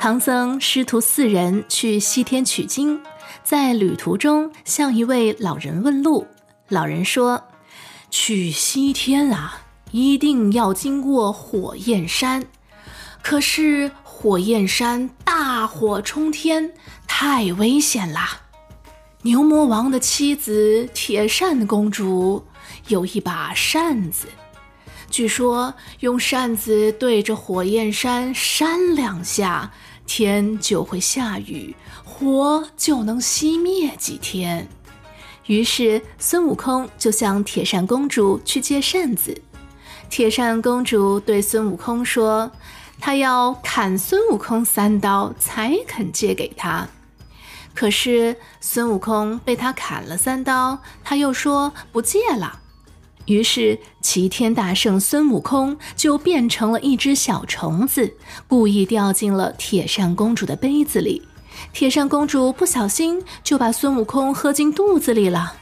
唐僧师徒四人去西天取经，在旅途中向一位老人问路。老人说：“去西天啊，一定要经过火焰山。可是火焰山大火冲天，太危险啦！牛魔王的妻子铁扇公主有一把扇子，据说用扇子对着火焰山扇两下。”天就会下雨，火就能熄灭几天。于是孙悟空就向铁扇公主去借扇子。铁扇公主对孙悟空说：“她要砍孙悟空三刀才肯借给他。”可是孙悟空被他砍了三刀，他又说不借了。于是，齐天大圣孙悟空就变成了一只小虫子，故意掉进了铁扇公主的杯子里。铁扇公主不小心就把孙悟空喝进肚子里了。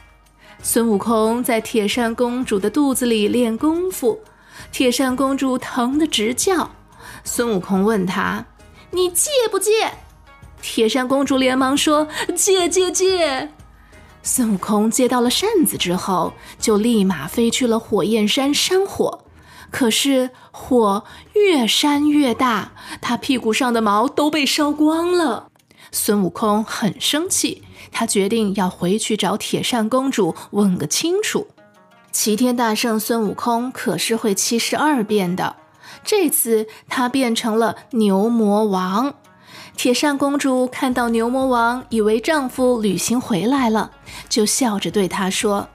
孙悟空在铁扇公主的肚子里练功夫，铁扇公主疼得直叫。孙悟空问他：“你借不借？”铁扇公主连忙说：“借借借。”孙悟空接到了扇子之后，就立马飞去了火焰山扇火。可是火越扇越大，他屁股上的毛都被烧光了。孙悟空很生气，他决定要回去找铁扇公主问个清楚。齐天大圣孙悟空可是会七十二变的，这次他变成了牛魔王。铁扇公主看到牛魔王，以为丈夫旅行回来了，就笑着对他说：“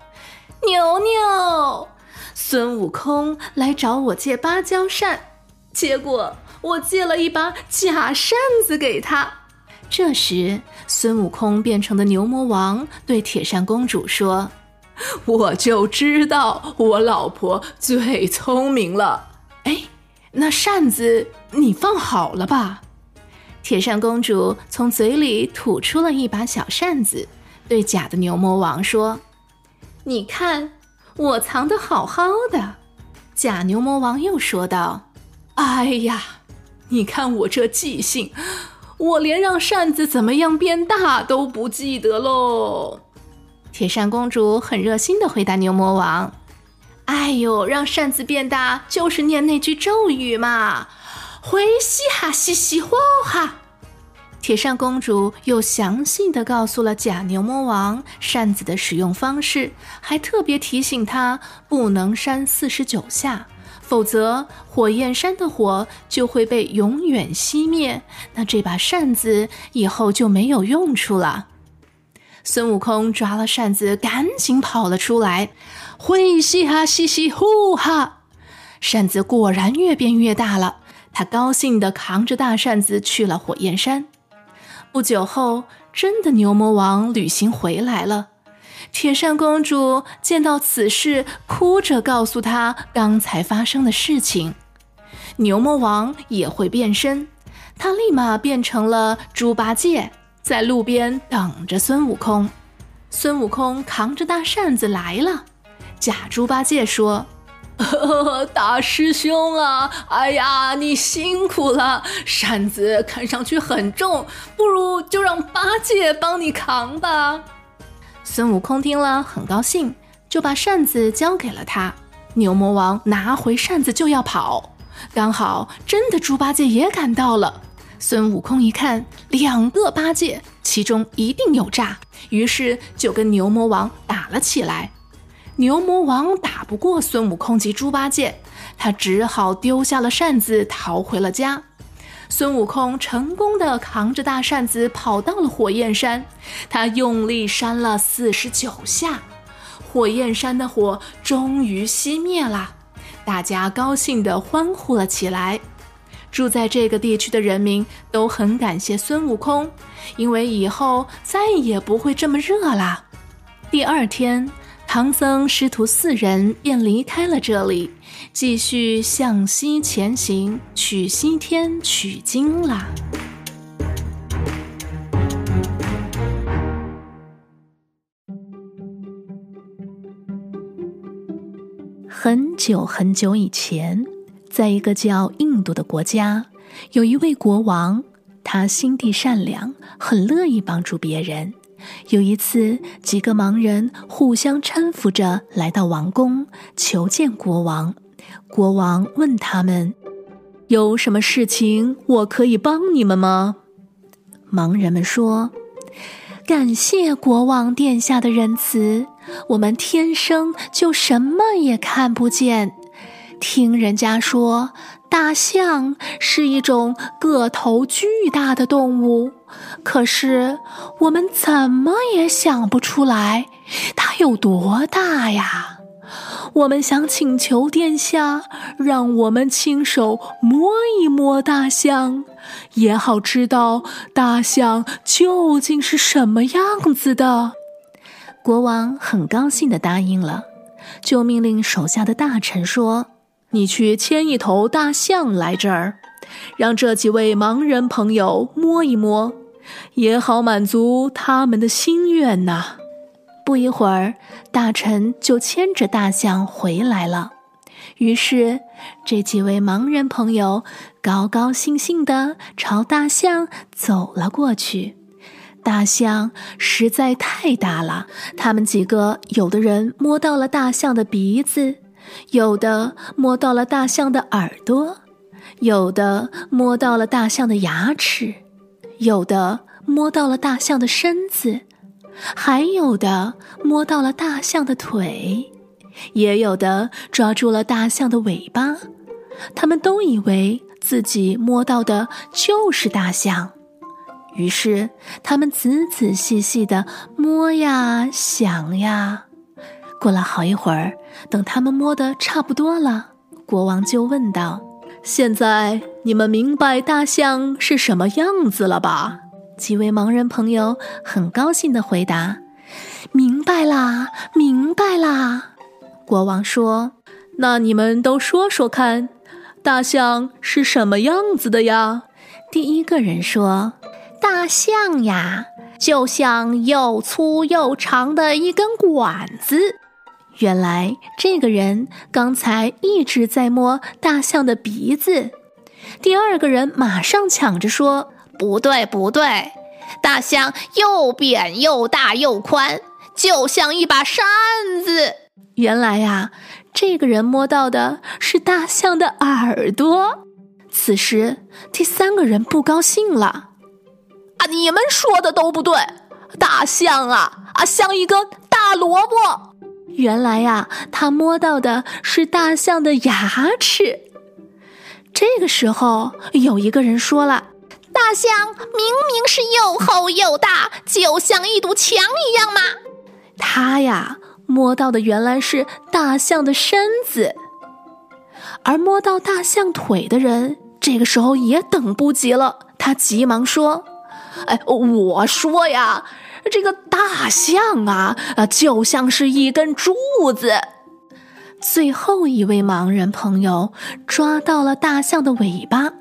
牛牛，孙悟空来找我借芭蕉扇，结果我借了一把假扇子给他。”这时，孙悟空变成的牛魔王对铁扇公主说：“我就知道我老婆最聪明了。哎，那扇子你放好了吧？”铁扇公主从嘴里吐出了一把小扇子，对假的牛魔王说：“你看，我藏得好好的。”假牛魔王又说道：“哎呀，你看我这记性，我连让扇子怎么样变大都不记得喽。”铁扇公主很热心的回答牛魔王：“哎呦，让扇子变大就是念那句咒语嘛。”回嘻哈嘻嘻呼哈，铁扇公主又详细的告诉了假牛魔王扇子的使用方式，还特别提醒他不能扇四十九下，否则火焰山的火就会被永远熄灭，那这把扇子以后就没有用处了。孙悟空抓了扇子，赶紧跑了出来，回嘻哈嘻嘻呼哈，扇子果然越变越大了。他高兴地扛着大扇子去了火焰山。不久后，真的牛魔王旅行回来了。铁扇公主见到此事，哭着告诉他刚才发生的事情。牛魔王也会变身，他立马变成了猪八戒，在路边等着孙悟空。孙悟空扛着大扇子来了，假猪八戒说。大师兄啊，哎呀，你辛苦了！扇子看上去很重，不如就让八戒帮你扛吧。孙悟空听了很高兴，就把扇子交给了他。牛魔王拿回扇子就要跑，刚好真的猪八戒也赶到了。孙悟空一看，两个八戒，其中一定有诈，于是就跟牛魔王打了起来。牛魔王打不过孙悟空及猪八戒，他只好丢下了扇子，逃回了家。孙悟空成功的扛着大扇子跑到了火焰山，他用力扇了四十九下，火焰山的火终于熄灭了，大家高兴的欢呼了起来。住在这个地区的人民都很感谢孙悟空，因为以后再也不会这么热了。第二天。唐僧师徒四人便离开了这里，继续向西前行，去西天取经啦。很久很久以前，在一个叫印度的国家，有一位国王，他心地善良，很乐意帮助别人。有一次，几个盲人互相搀扶着来到王宫，求见国王。国王问他们：“有什么事情我可以帮你们吗？”盲人们说：“感谢国王殿下的仁慈，我们天生就什么也看不见。听人家说。”大象是一种个头巨大的动物，可是我们怎么也想不出来它有多大呀！我们想请求殿下让我们亲手摸一摸大象，也好知道大象究竟是什么样子的。国王很高兴的答应了，就命令手下的大臣说。你去牵一头大象来这儿，让这几位盲人朋友摸一摸，也好满足他们的心愿呐。不一会儿，大臣就牵着大象回来了。于是，这几位盲人朋友高高兴兴地朝大象走了过去。大象实在太大了，他们几个有的人摸到了大象的鼻子。有的摸到了大象的耳朵，有的摸到了大象的牙齿，有的摸到了大象的身子，还有的摸到了大象的腿，也有的抓住了大象的尾巴。他们都以为自己摸到的就是大象，于是他们仔仔细细的摸呀想呀。过了好一会儿，等他们摸得差不多了，国王就问道：“现在你们明白大象是什么样子了吧？”几位盲人朋友很高兴地回答：“明白啦，明白啦。”国王说：“那你们都说说看，大象是什么样子的呀？”第一个人说：“大象呀，就像又粗又长的一根管子。”原来这个人刚才一直在摸大象的鼻子。第二个人马上抢着说：“不对，不对，大象又扁又大又宽，就像一把扇子。”原来呀，这个人摸到的是大象的耳朵。此时，第三个人不高兴了：“啊，你们说的都不对，大象啊啊，像一根大萝卜。”原来呀，他摸到的是大象的牙齿。这个时候，有一个人说了：“大象明明是又厚又大，就像一堵墙一样嘛。”他呀，摸到的原来是大象的身子。而摸到大象腿的人，这个时候也等不及了，他急忙说：“哎，我说呀。”这个大象啊，啊，就像是一根柱子。最后一位盲人朋友抓到了大象的尾巴，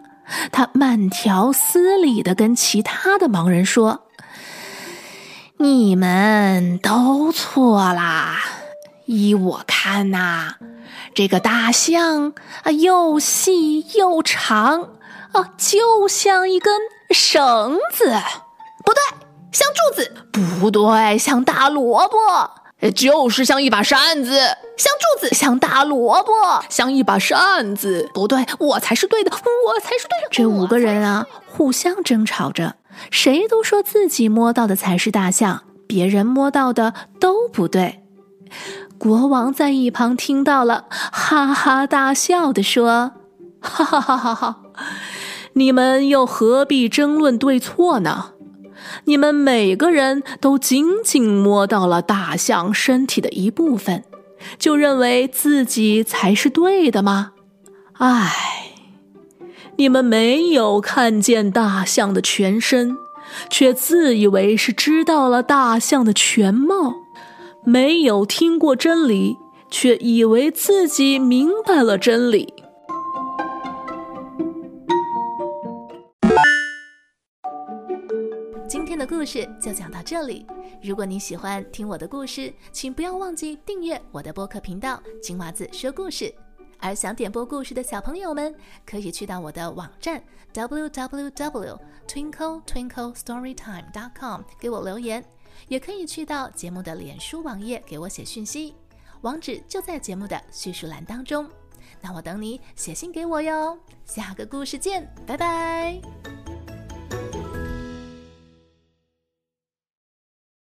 他慢条斯理的跟其他的盲人说：“你们都错啦！依我看呐，这个大象啊，又细又长，啊，就像一根绳子。不对。”像柱子不对，像大萝卜，就是像一把扇子；像柱子，像大萝卜，像一把扇子。不对，我才是对的，我才是对的。这五个人啊，互相争吵着，谁都说自己摸到的才是大象，别人摸到的都不对。国王在一旁听到了，哈哈大笑的说：“哈哈哈哈哈，你们又何必争论对错呢？”你们每个人都仅仅摸到了大象身体的一部分，就认为自己才是对的吗？唉，你们没有看见大象的全身，却自以为是知道了大象的全貌；没有听过真理，却以为自己明白了真理。故事就讲到这里。如果你喜欢听我的故事，请不要忘记订阅我的播客频道“金娃子说故事”。而想点播故事的小朋友们，可以去到我的网站 www.twinkletwinklestorytime.com 给我留言，也可以去到节目的脸书网页给我写讯息，网址就在节目的叙述栏当中。那我等你写信给我哟。下个故事见，拜拜。